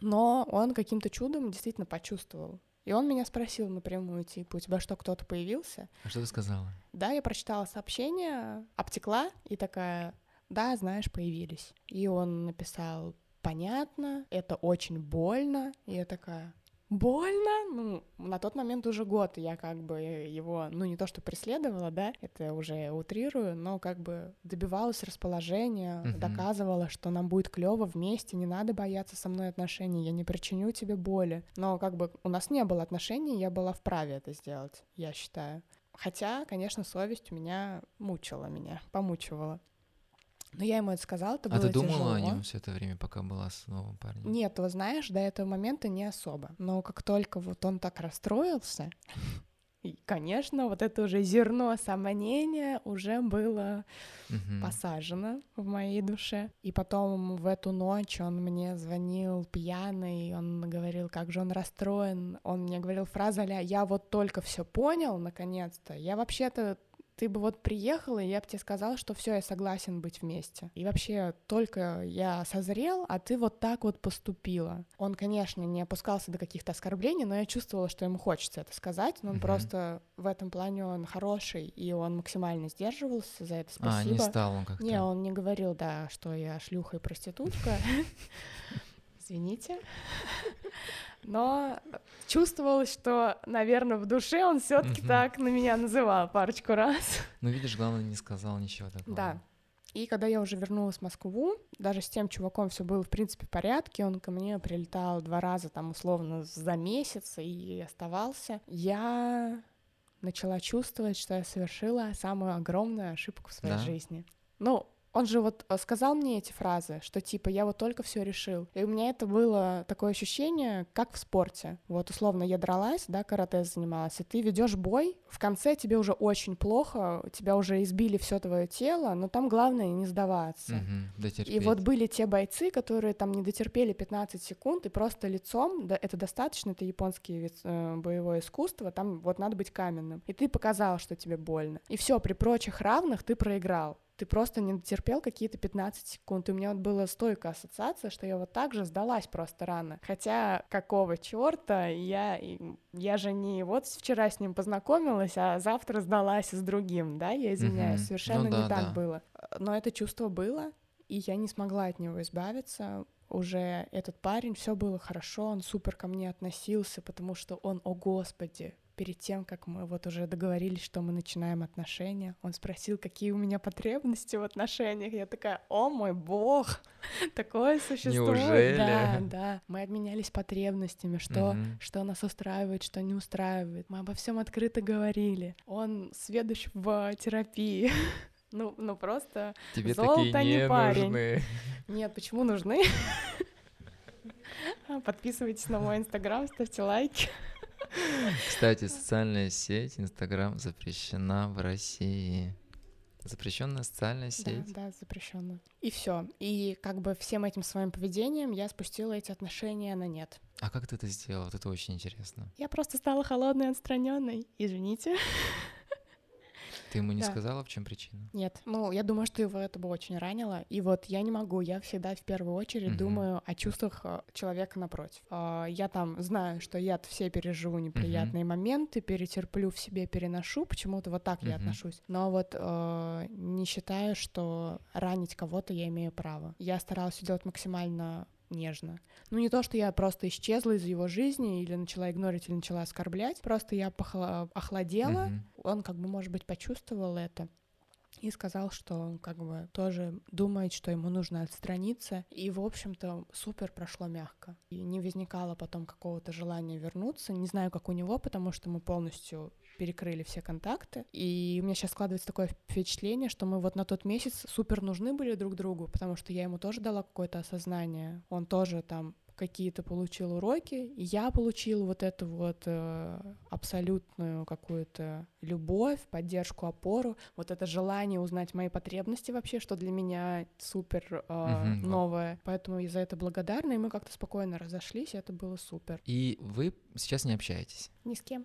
Но он каким-то чудом действительно почувствовал. И он меня спросил напрямую, типа, у тебя что, кто-то появился? А что ты сказала? Да, я прочитала сообщение, обтекла и такая, да, знаешь, появились. И он написал, понятно, это очень больно. И я такая, больно? Ну, на тот момент уже год я как бы его, ну, не то что преследовала, да, это уже утрирую, но как бы добивалась расположения, Мгм. доказывала, что нам будет клево вместе, не надо бояться со мной отношений, я не причиню тебе боли. Но как бы у нас не было отношений, я была вправе это сделать, я считаю. Хотя, конечно, совесть у меня мучила меня, помучивала. Но я ему это сказала, это а было ты думала тяжело. о нем все это время, пока была с новым парнем? Нет, вот знаешь, до этого момента не особо. Но как только вот он так расстроился, <laughs> и, конечно, вот это уже зерно сомнения уже было Мгм. посажено в моей душе. И потом в эту ночь он мне звонил пьяный, он говорил, как же он расстроен. Он мне говорил фразу а «Я вот только все понял, наконец-то. Я вообще-то ты бы вот приехала, и я бы тебе сказала, что все, я согласен быть вместе. И вообще, только я созрел, а ты вот так вот поступила. Он, конечно, не опускался до каких-то оскорблений, но я чувствовала, что ему хочется это сказать, но он Мгм. просто в этом плане он хороший, и он максимально сдерживался за это. А, Спасибо. не стал он как-то. Не, он не говорил, да, что я шлюха и проститутка. <laughs> Извините. Но чувствовалось, что, наверное, в душе он все-таки Мгм. так на меня называл парочку раз. Ну, видишь, главное, не сказал ничего такого. Да. И когда я уже вернулась в Москву, даже с тем чуваком все было, в принципе, в порядке, он ко мне прилетал два раза, там, условно, за месяц и оставался, я начала чувствовать, что я совершила самую огромную ошибку в своей Да? жизни. Ну, он же вот э, сказал мне эти фразы, что типа я вот только все решил. И у меня это было такое ощущение, как в спорте. Вот условно я дралась, да, карате занималась, и ты ведешь бой, в конце тебе уже очень плохо, тебя уже избили все твое тело, но там главное не сдаваться. Мгм, И вот были те бойцы, которые там не дотерпели 15 секунд, и просто лицом, да, это достаточно, это японское вид, э, боевое искусство, там вот надо быть каменным. И ты показал, что тебе больно. И все, при прочих равных ты проиграл. Ты просто не дотерпел какие-то 15 секунд. И у меня вот была стойкая ассоциация, что я вот так же сдалась просто рано. Хотя какого черта я, я же не вот вчера с ним познакомилась, а завтра сдалась с другим, да, я извиняюсь, Мгм. совершенно Ну да, не так да. было. Но это чувство было, и я не смогла от него избавиться. Уже этот парень, все было хорошо, он супер ко мне относился, потому что он, о господи, перед тем, как мы вот уже договорились, что мы начинаем отношения, он спросил, какие у меня потребности в отношениях. Я такая, о мой бог, <laughs> такое существует. Неужели? Да, да. Мы обменялись потребностями, что, Мгм. что нас устраивает, что не устраивает. Мы обо всем открыто говорили. Он сведущ в терапии. <laughs> Ну, ну просто Тебе золото такие не не парень. нужны. нет, почему нужны? <laughs> Подписывайтесь на мой инстаграм, ставьте лайки. Кстати, социальная сеть Инстаграм запрещена в России. Запрещенная социальная Да, сеть. да, запрещенно. И все. И как бы всем этим своим поведением я спустила эти отношения на нет. А как ты это сделала? Вот это очень интересно. Я просто стала холодной отстраненной. Извините. Ты ему не Да. сказала, в чем причина? Нет. Ну, я думаю, что его это бы очень ранило. И вот я не могу. Я всегда в первую очередь Мгм. думаю о чувствах э, человека напротив. А, Я там знаю, что я все переживу неприятные моменты, перетерплю в себе, переношу. Почему-то вот так я Мгм. отношусь. Но вот э, не считаю, что ранить кого-то я имею право. Я старалась делать максимально нежно. Ну, не то, что я просто исчезла из его жизни или начала игнорить, или начала оскорблять. Просто я похла- охладела, Мгм. он как бы, может быть, почувствовал это и сказал, что он как бы тоже думает, что ему нужно отстраниться. И, в общем-то, супер прошло мягко. И не возникало потом какого-то желания вернуться. Не знаю, как у него, потому что мы полностью перекрыли все контакты. И у меня сейчас складывается такое впечатление, что мы вот на тот месяц супер нужны были друг другу, потому что я ему тоже дала какое-то осознание. Он тоже там какие-то получил уроки, и я получил вот эту вот э, абсолютную какую-то любовь, поддержку, опору, вот это желание узнать мои потребности вообще, что для меня супер э, Мгм. новое. Поэтому я за это благодарна, и мы как-то спокойно разошлись, и это было супер. И вы сейчас не общаетесь? Ни с кем.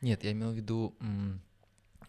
Нет, я имел в виду,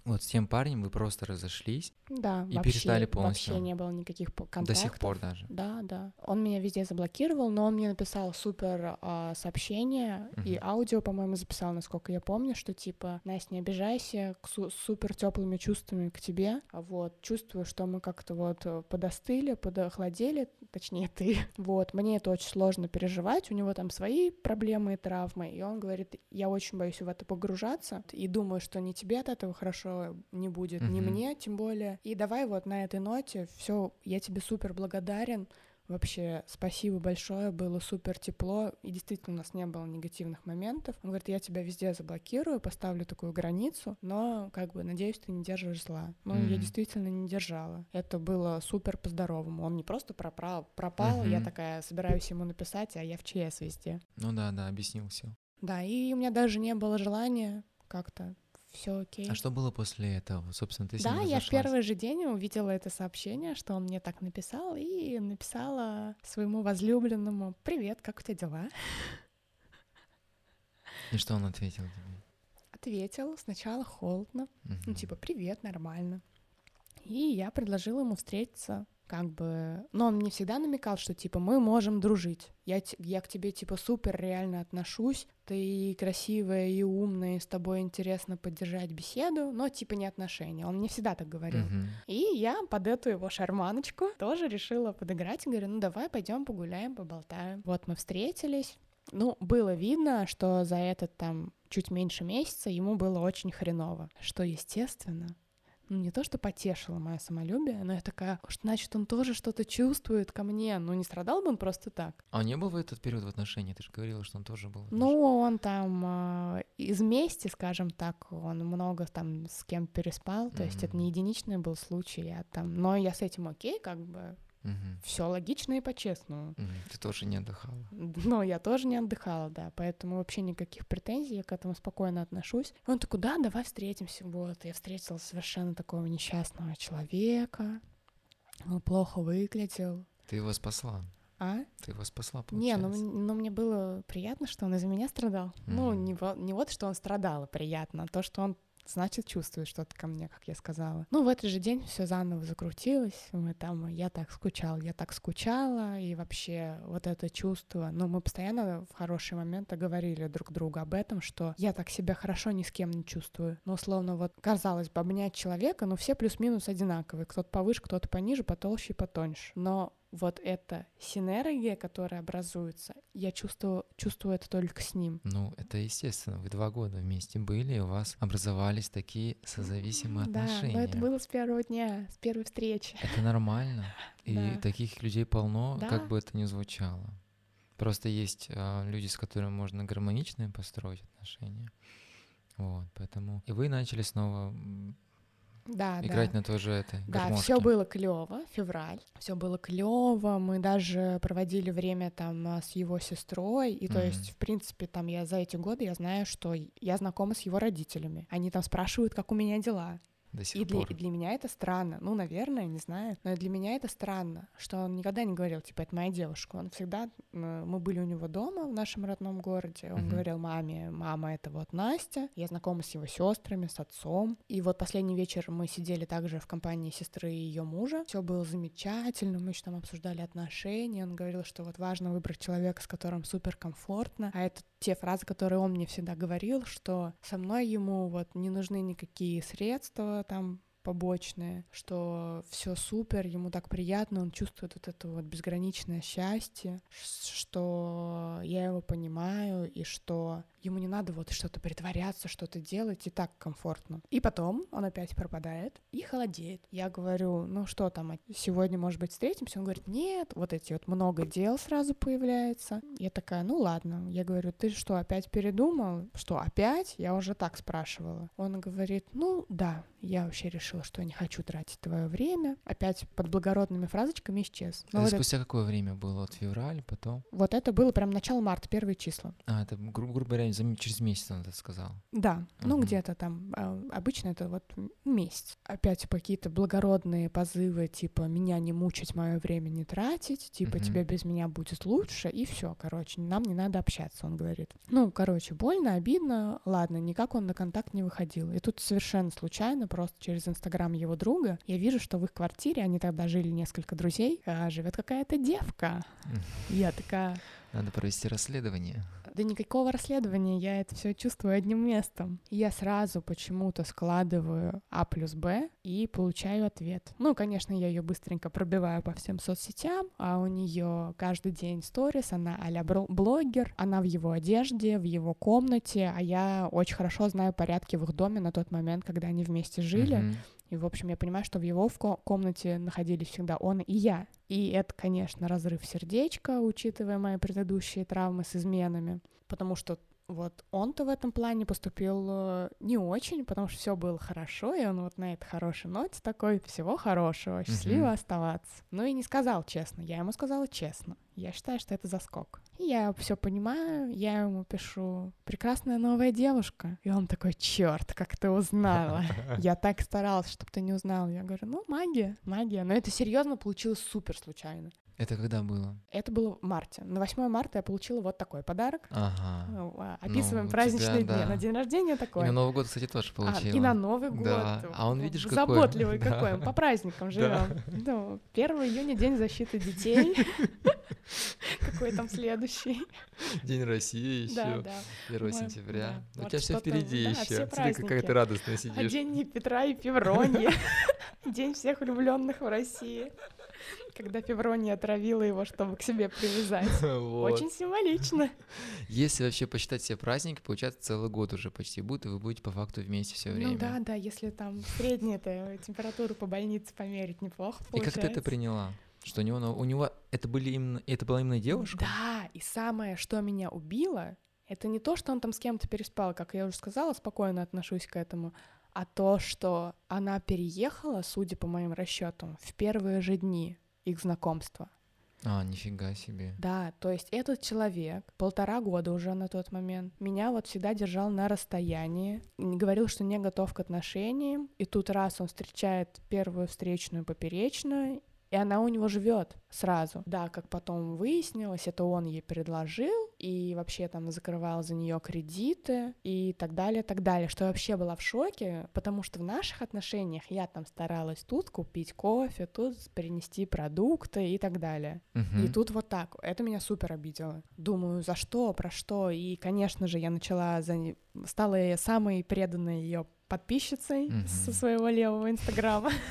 вот с тем парнем вы просто разошлись Да, И вообще, перестали полностью? вообще не было никаких по- до контактов. сих пор даже. Да, да. Он меня везде заблокировал, но он мне написал супер а, сообщение и Мгм. аудио, по-моему, записал, насколько я помню, что типа, Настя, не обижайся, к су- супер теплыми чувствами к тебе. Вот, чувствую, что мы как-то вот э, подостыли, подохладели, точнее <laughs> ты. Вот, мне это очень сложно переживать, у него там свои проблемы и травмы, и он говорит, я очень боюсь в это погружаться, и думаю, что ни тебе от этого хорошо не будет, ни Мгм. мне, тем более. И давай вот на этой ноте все, я тебе супер благодарен. Вообще, спасибо большое, было супер тепло, и действительно у нас не было негативных моментов. Он говорит, я тебя везде заблокирую, поставлю такую границу, но, как бы, надеюсь, ты не держишь зла. Ну, я Мгм. действительно не держала. Это было супер по-здоровому. Он не просто пропал, пропал, я Мгм. такая собираюсь ему написать, а я в ЧС везде. Ну да, да, объяснил все. Да, и у меня даже не было желания как-то все окей. А что было после этого? Собственно, ты с Да, я в первый же день увидела это сообщение, что он мне так написал, и написала своему возлюбленному «Привет, как у тебя дела?» И что он ответил тебе? Ответил сначала холодно, ну Мгм. типа «Привет, нормально». И я предложила ему встретиться, как бы... Но он мне всегда намекал, что типа мы можем дружить. Я, я к тебе типа супер реально отношусь, ты и красивая, и умная, и с тобой интересно поддержать беседу, но типа не отношения. Он мне всегда так говорил. Мгм. И я под эту его шарманочку тоже решила подыграть и говорю, ну давай пойдем погуляем, поболтаем. Вот мы встретились. Ну, было видно, что за этот там чуть меньше месяца ему было очень хреново, что, естественно, ну, не то, что потешило мое самолюбие, но я такая, «Уж, значит, он тоже что-то чувствует ко мне, ну, не страдал бы он просто так. А не был в этот период в отношении? Ты же говорила, что он тоже был. Ну, он там а, из мести, скажем так, он много там с кем переспал, то есть это не единичный был случай, я там, но я с этим окей, как бы Мгм. все логично и по-честному. Ты тоже не отдыхала. Но я тоже не отдыхала, да, поэтому вообще никаких претензий, я к этому спокойно отношусь. И он такой, да, давай встретимся, вот. Я встретила совершенно такого несчастного человека, он плохо выглядел, Ты его спасла. а? Ты его спасла, Не, ну, получается. ну мне было приятно, что он из-за меня страдал. Ну, Мгм. не, не вот, что он страдал, а приятно, а то, что он значит, чувствует что-то ко мне, как я сказала. Ну, в этот же день все заново закрутилось. Мы там, я так скучал, я так скучала, и вообще вот это чувство. Ну, мы постоянно в хорошие моменты говорили друг другу об этом, что я так себя хорошо ни с кем не чувствую. Ну, условно, вот, казалось бы, обнять человека, но все плюс-минус одинаковые. Кто-то повыше, кто-то пониже, потолще и потоньше. Но вот эта синергия, которая образуется, я чувствую, чувствую это только с ним. Ну, это естественно. Вы два года вместе были, и у вас образовались такие созависимые Да, отношения. но это было с первого дня, с первой встречи. Это нормально. <laughs> И Да. таких людей полно, Да. как бы это ни звучало. Просто есть а, люди, с которыми можно гармонично построить отношения. Вот, поэтому... И вы начали снова Да, играть да. на той же этой Да, гармошке. все было клево, февраль, все было клево. Мы даже проводили время там а, с его сестрой. И то Мгм. есть, в принципе, там я за эти годы я знаю, что я знакома с его родителями. Они там спрашивают, как у меня дела. До сих И для, пор. и для меня это странно. Ну, наверное, не знаю. Но для меня это странно, что он никогда не говорил, типа, это моя девушка. Он всегда... Мы были у него дома в нашем родном городе. Он Мгм. говорил маме, мама, это вот Настя. Я знакома с его сестрами, с отцом. И вот последний вечер мы сидели также в компании сестры и ее мужа. Все было замечательно. Мы еще там обсуждали отношения. Он говорил, что вот важно выбрать человека, с которым супер комфортно. А это те фразы, которые он мне всегда говорил, что со мной ему вот не нужны никакие средства там побочные, что все супер, ему так приятно, он чувствует вот это вот безграничное счастье, что я его понимаю, и что ему не надо вот что-то притворяться, что-то делать, и так комфортно. И потом он опять пропадает и холодеет. Я говорю, ну что там, сегодня, может быть, встретимся? Он говорит, нет, вот эти вот много дел сразу появляется. Я такая, ну ладно. Я говорю, ты что, опять передумал? Что, опять? Я уже так спрашивала. Он говорит, ну да, я вообще решила, что я не хочу тратить твое время. Опять под благородными фразочками исчез. Но это вот спустя это... какое время было? От февраля, потом? Вот это было прям начало марта, первые числа. А, это, гру- грубо говоря, через месяц он это сказал? Да, угу. ну где-то там. А, обычно это вот месяц. Опять какие-то благородные позывы, типа меня не мучить, мое время не тратить, типа угу. тебе без меня будет лучше, и все, короче, нам не надо общаться, он говорит. Ну, короче, больно, обидно, ладно, никак он на контакт не выходил. И тут совершенно случайно, просто через Инстаграм его друга, я вижу, что в их квартире, они тогда жили несколько друзей, а живет какая-то девка. Я такая... Надо провести расследование. Да никакого расследования, я это все чувствую одним местом. Я сразу почему-то складываю А плюс Б и получаю ответ. Ну, конечно, я ее быстренько пробиваю по всем соцсетям, а у нее каждый день сторис, она а блогер, она в его одежде, в его комнате, а я очень хорошо знаю порядки в их доме на тот момент, когда они вместе жили. Mm-hmm. И, в общем, я понимаю, что в его в комнате находились всегда он и я. И это, конечно, разрыв сердечка, учитывая мои предыдущие травмы с изменами, потому что вот он-то в этом плане поступил э, не очень, потому что все было хорошо, и он вот на этой хорошей ноте такой всего хорошего, счастливо uh-huh. оставаться. Ну и не сказал честно, я ему сказала честно. Я считаю, что это заскок. И я все понимаю, я ему пишу «Прекрасная новая девушка». И он такой «Черт, как ты узнала?» <laughs> Я так старалась, чтобы ты не узнал. Я говорю «Ну, магия, магия». Но это серьезно получилось супер случайно. Это когда было? Это было в марте. На 8 марта я получила вот такой подарок. Ага. Ну, а, описываем ну, праздничные тебя, дни. Да. На день рождения такой. И на Новый год, кстати, тоже получила. А, и на Новый год. Да. А он, видишь, какой? Заботливый какой. Он по праздникам живем. Ну, 1 июня День защиты детей. <laughs> Какой там следующий? День России еще. Да, да. 1 сентября. У тебя все впереди еще. Смотри, какая ты радостная сидишь. А день Петра и Февроньи. <laughs> День всех влюбленных в России когда Феврония отравила его, чтобы к себе привязать. <laughs> Вот. Очень символично. Если вообще посчитать все праздники, получается целый год уже почти будет, и вы будете по факту вместе все время. Ну да, да, если там среднюю температуру по больнице померить, неплохо получается. И как ты это приняла? Что у него, у него это были именно, это была именно девушка? Да, и самое, что меня убило, это не то, что он там с кем-то переспал, как я уже сказала, спокойно отношусь к этому, а то, что она переехала, судя по моим расчетам, в первые же дни их знакомства. А, нифига себе. Да, то есть этот человек полтора года уже на тот момент меня вот всегда держал на расстоянии, говорил, что не готов к отношениям, и тут раз он встречает первую встречную поперечную, и она у него живет сразу. Да, как потом выяснилось, это он ей предложил, и вообще там закрывал за нее кредиты и так далее, так далее, что я вообще была в шоке, потому что в наших отношениях я там старалась тут купить кофе, тут принести продукты и так далее. Uh-huh. И тут вот так. Это меня супер обидело. Думаю, за что, про что? И, конечно же, я начала за... стала самой преданной ее подписчицей uh-huh. со своего левого инстаграма. <laughs>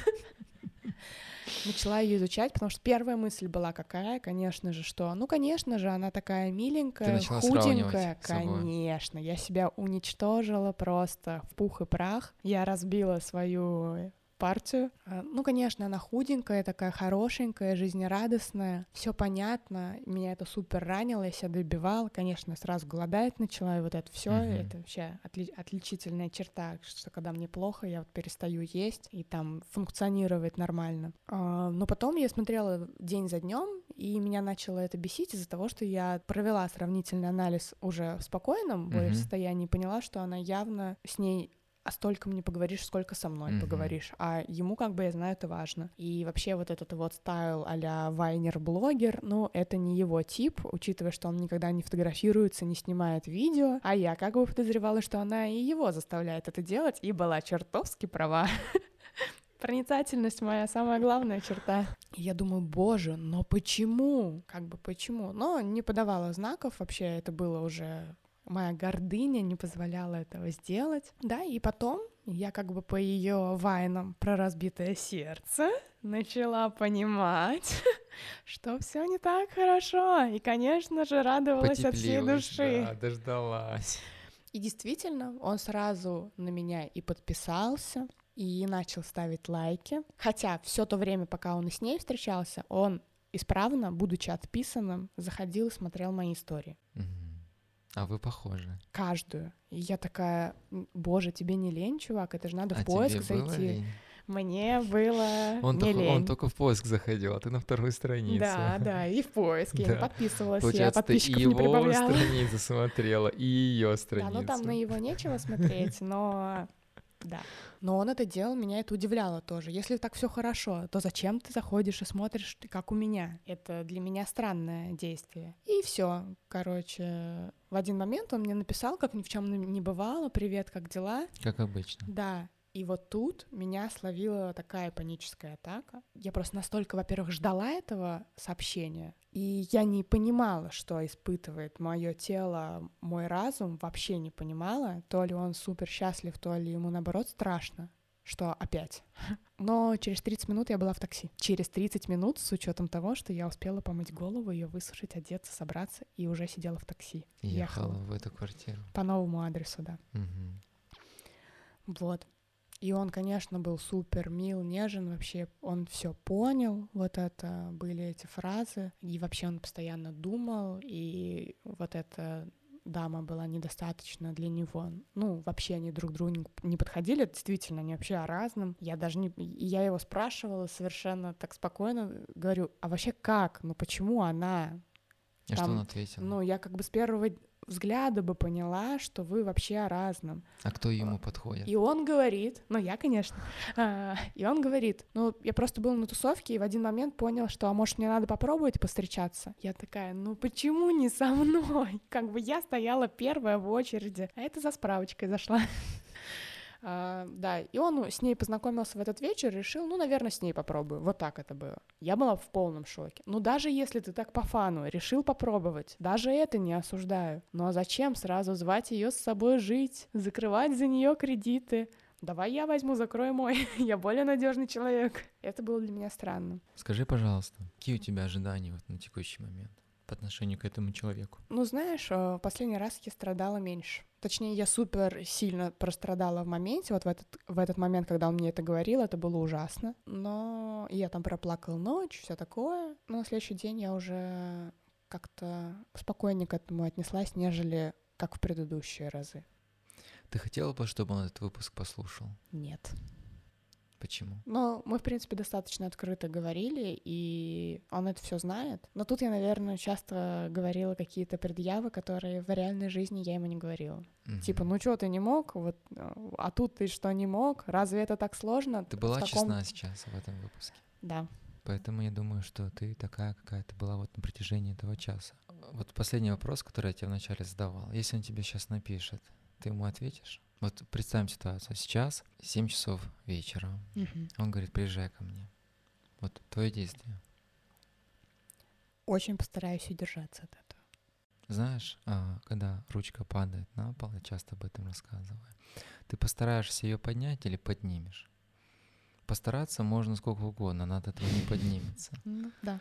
начала ее изучать, потому что первая мысль была какая, конечно же, что, ну, конечно же, она такая миленькая, худенькая, конечно, я себя уничтожила просто в пух и прах, я разбила свою партию. А, ну, конечно, она худенькая, такая хорошенькая, жизнерадостная, все понятно, меня это супер ранило, я себя добивала, конечно, сразу голодать начала, и вот это все, mm-hmm. это вообще отли- отличительная черта, что когда мне плохо, я вот перестаю есть и там функционировать нормально. А, но потом я смотрела день за днем, и меня начало это бесить из-за того, что я провела сравнительный анализ уже в спокойном mm-hmm. состоянии, поняла, что она явно с ней а столько мне поговоришь, сколько со мной mm-hmm. поговоришь. А ему, как бы, я знаю, это важно. И вообще вот этот вот стайл а-ля вайнер-блогер, ну, это не его тип, учитывая, что он никогда не фотографируется, не снимает видео. А я как бы подозревала, что она и его заставляет это делать, и была чертовски права. <laughs> Проницательность моя самая главная черта. И я думаю, боже, но почему? Как бы почему? Но не подавала знаков, вообще это было уже моя гордыня не позволяла этого сделать. Да, и потом я как бы по ее вайнам про разбитое сердце начала понимать, <laughs> что все не так хорошо. И, конечно же, радовалась от всей души. Да, дождалась. И действительно, он сразу на меня и подписался, и начал ставить лайки. Хотя все то время, пока он и с ней встречался, он исправно, будучи отписанным, заходил и смотрел мои истории. А вы похожи. Каждую. И я такая, боже, тебе не лень, чувак, это же надо а в поиск зайти. лень? Мне было Он, не только, лень. он только в поиск заходил, а ты на вторую страницу. Да, да, и в поиск. Я не Да. подписывалась, я Получается, ты и подписчиков не его прибавляла. страницу смотрела, и ее Да, страницу. ну там на его нечего смотреть, но да. Но он это делал, меня это удивляло тоже. Если так все хорошо, то зачем ты заходишь и смотришь, ты как у меня? Это для меня странное действие. И все, короче, в один момент он мне написал, как ни в чем не бывало, привет, как дела? Как обычно. Да. И вот тут меня словила такая паническая атака. Я просто настолько, во-первых, ждала этого сообщения, и я не понимала, что испытывает мое тело, мой разум, вообще не понимала, то ли он супер счастлив, то ли ему наоборот страшно, что опять. Но через 30 минут я была в такси. Через 30 минут, с учетом того, что я успела помыть голову, ее высушить, одеться, собраться, и уже сидела в такси. Ехала в эту квартиру. По новому адресу, да. Мгм. Вот. И он, конечно, был супер мил, нежен, вообще он все понял, вот это были эти фразы, и вообще он постоянно думал, и вот эта дама была недостаточно для него. Ну, вообще они друг другу не- подходили, действительно, они вообще о разном. Я даже не... и Я его спрашивала совершенно так спокойно, говорю, а вообще как? Ну, почему она? А что Там, он ответил? Ну, я как бы с первого взгляда бы поняла, что вы вообще о разном. а кто ему подходит? И он говорит, ну я, конечно, <laughs> а, и он говорит, ну я просто был на тусовке и в один момент понял, что, а может мне надо попробовать постречаться? Я такая, ну почему не со мной? <laughs> Как бы я стояла первая в очереди, а это за справочкой зашла. <laughs> А, да, и он с ней познакомился в этот вечер решил, ну, наверное, с ней попробую. Вот так это было. Я была в полном шоке. Ну, даже если ты так по фану решил попробовать, даже это не осуждаю. Ну, а зачем сразу звать ее с собой жить, закрывать за нее кредиты? Давай я возьму, закрой мой. <laughs> я более надежный человек. Это было для меня странно. Скажи, пожалуйста, какие у тебя ожидания вот на текущий момент по отношению к этому человеку? Ну, знаешь, э, последний раз я страдала меньше. Точнее, я супер сильно прострадала в моменте, вот в этот, в этот момент, когда он мне это говорил, это было ужасно. Но я там проплакала ночь, все такое. Но на следующий день я уже как-то спокойнее к этому отнеслась, нежели как в предыдущие разы. Ты хотела бы, чтобы он этот выпуск послушал? Нет. Почему? Но мы, в принципе, достаточно открыто говорили, и он это все знает. Но тут я, наверное, часто говорила какие-то предъявы, которые в реальной жизни я ему не говорила. Мгм. Типа, ну что, ты не мог, вот, э, а тут ты что, не мог? Разве это так сложно? Ты В была таком- честна сейчас в этом выпуске. Да. Поэтому я думаю, что ты такая, какая ты была вот на протяжении этого часа. Вот последний вопрос, который я тебе вначале задавал. Если он тебе сейчас напишет, ты ему ответишь? Вот представим ситуацию. Сейчас 7 часов вечера. Он говорит, приезжай ко мне. Вот твое действие. Очень постараюсь удержаться от этого. Знаешь, а, когда ручка падает на пол, я часто об этом рассказываю, ты постараешься ее поднять или поднимешь? Постараться можно сколько угодно, она от этого не поднимется. Ну, да.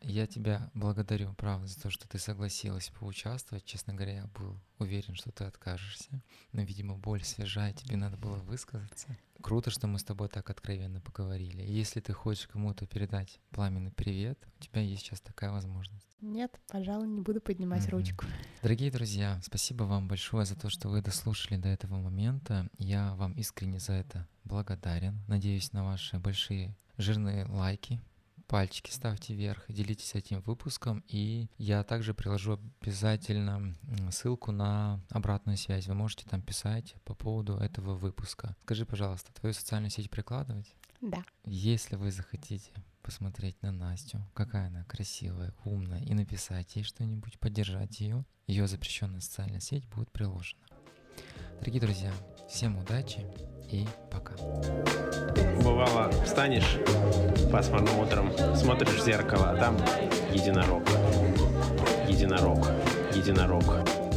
Я тебя благодарю, правда, за то, что ты согласилась поучаствовать. Честно говоря, я был уверен, что ты откажешься. Но, видимо, боль свежая, тебе надо было высказаться. Круто, что мы с тобой так откровенно поговорили. Если ты хочешь кому-то передать пламенный привет, у тебя есть сейчас такая возможность. Нет, пожалуй, не буду поднимать Мгм. ручку. Дорогие друзья, спасибо вам большое за то, что вы дослушали до этого момента. Я вам искренне за это благодарен. Надеюсь на ваши большие жирные лайки. Пальчики ставьте вверх, делитесь этим выпуском, и я также приложу обязательно ссылку на обратную связь. Вы можете там писать по поводу этого выпуска. Скажи, пожалуйста, твою социальную сеть прикладывать? Да. Если вы захотите посмотреть на Настю, какая она красивая, умная, и написать ей что-нибудь, поддержать ее, ее запрещенная социальная сеть будет приложена. Дорогие друзья, всем удачи и пока. Бывало, встанешь пасмурным утром, смотришь в зеркало, а там единорог. Единорог. Единорог.